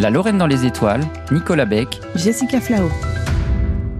La Lorraine dans les étoiles, Nicolas Beck, Jessica Flao.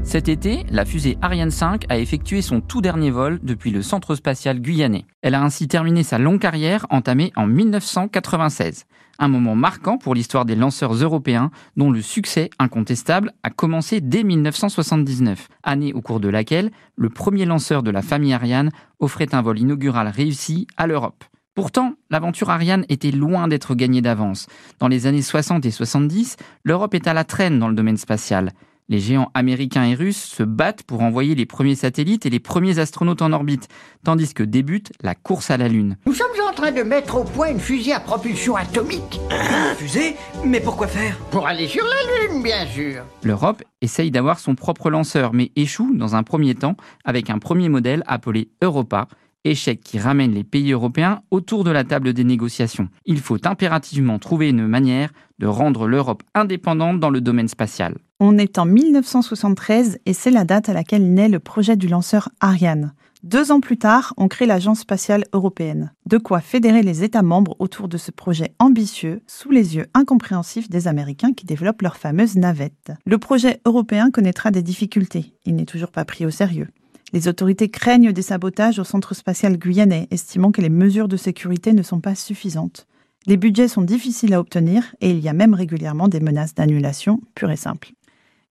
Cet été, la fusée Ariane 5 a effectué son tout dernier vol depuis le centre spatial guyanais. Elle a ainsi terminé sa longue carrière entamée en 1996. Un moment marquant pour l'histoire des lanceurs européens dont le succès incontestable a commencé dès 1979, année au cours de laquelle le premier lanceur de la famille Ariane offrait un vol inaugural réussi à l'Europe. Pourtant, l'aventure Ariane était loin d'être gagnée d'avance. Dans les années 60 et 70, l'Europe est à la traîne dans le domaine spatial. Les géants américains et russes se battent pour envoyer les premiers satellites et les premiers astronautes en orbite, tandis que débute la course à la Lune. Nous sommes en train de mettre au point une fusée à propulsion atomique. Une fusée Mais pourquoi faire? Pour aller sur la Lune, bien sûr. L'Europe essaye d'avoir son propre lanceur, mais échoue dans un premier temps avec un premier modèle appelé Europa, échec qui ramène les pays européens autour de la table des négociations. Il faut impérativement trouver une manière de rendre l'Europe indépendante dans le domaine spatial. On est en 1973 et c'est la date à laquelle naît le projet du lanceur Ariane. Deux ans plus tard, on crée l'Agence spatiale européenne. De quoi fédérer les États membres autour de ce projet ambitieux, sous les yeux incompréhensifs des Américains qui développent leur fameuse navette. Le projet européen connaîtra des difficultés. Il n'est toujours pas pris au sérieux. Les autorités craignent des sabotages au centre spatial guyanais, estimant que les mesures de sécurité ne sont pas suffisantes. Les budgets sont difficiles à obtenir et il y a même régulièrement des menaces d'annulation pure et simple.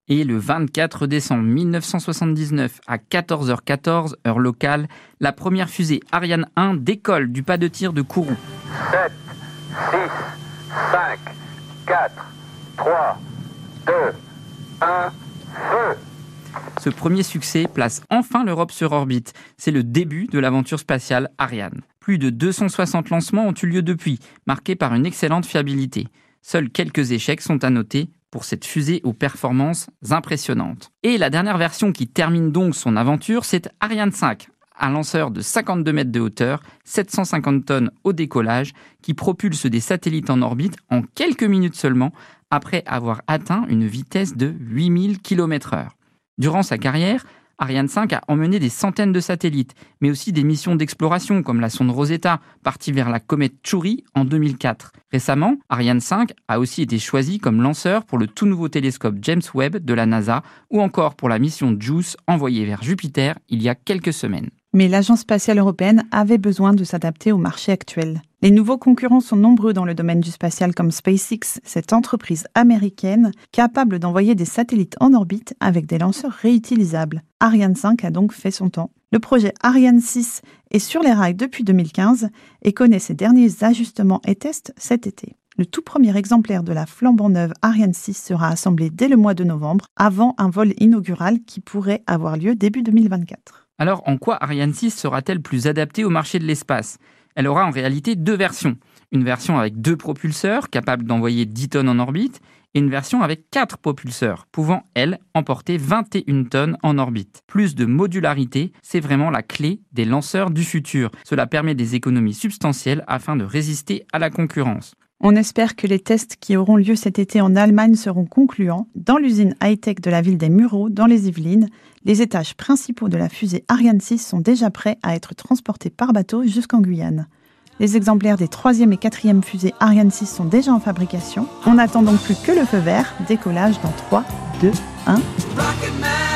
Et le 24 décembre 1979, à 14h14, heure locale, la première fusée Ariane 1 décolle du pas de tir de Kourou. 7, 6, 5, 4, 3, 2, 1, feu ce premier succès place enfin l'Europe sur orbite. C'est le début de l'aventure spatiale Ariane. Plus de 260 lancements ont eu lieu depuis, marqués par une excellente fiabilité. Seuls quelques échecs sont à noter pour cette fusée aux performances impressionnantes. Et la dernière version qui termine donc son aventure, c'est Ariane 5, un lanceur de 52 mètres de hauteur, 750 tonnes au décollage, qui propulse des satellites en orbite en quelques minutes seulement, après avoir atteint une vitesse de 8000 km/h. Durant sa carrière, Ariane 5 a emmené des centaines de satellites, mais aussi des missions d'exploration comme la sonde Rosetta, partie vers la comète Chury en 2004. Récemment, Ariane 5 a aussi été choisi comme lanceur pour le tout nouveau télescope James Webb de la NASA ou encore pour la mission JUICE envoyée vers Jupiter il y a quelques semaines. Mais l'Agence spatiale européenne avait besoin de s'adapter au marché actuel. Les nouveaux concurrents sont nombreux dans le domaine du spatial comme SpaceX, cette entreprise américaine capable d'envoyer des satellites en orbite avec des lanceurs réutilisables. Ariane 5 a donc fait son temps. Le projet Ariane 6 est sur les rails depuis 2015 et connaît ses derniers ajustements et tests cet été. Le tout premier exemplaire de la flambant neuve Ariane 6 sera assemblé dès le mois de novembre, avant un vol inaugural qui pourrait avoir lieu début 2024. Alors, en quoi Ariane 6 sera-t-elle plus adaptée au marché de l'espace? Elle aura en réalité deux versions. Une version avec deux propulseurs, capables d'envoyer 10 tonnes en orbite, et une version avec quatre propulseurs, pouvant, elle, emporter 21 tonnes en orbite. Plus de modularité, c'est vraiment la clé des lanceurs du futur. Cela permet des économies substantielles afin de résister à la concurrence. On espère que les tests qui auront lieu cet été en Allemagne seront concluants. Dans l'usine high-tech de la ville des Mureaux, dans les Yvelines, les étages principaux de la fusée Ariane 6 sont déjà prêts à être transportés par bateau jusqu'en Guyane. Les exemplaires des 3e et 4e fusées Ariane 6 sont déjà en fabrication. On n'attend donc plus que le feu vert, décollage dans 3, 2, 1.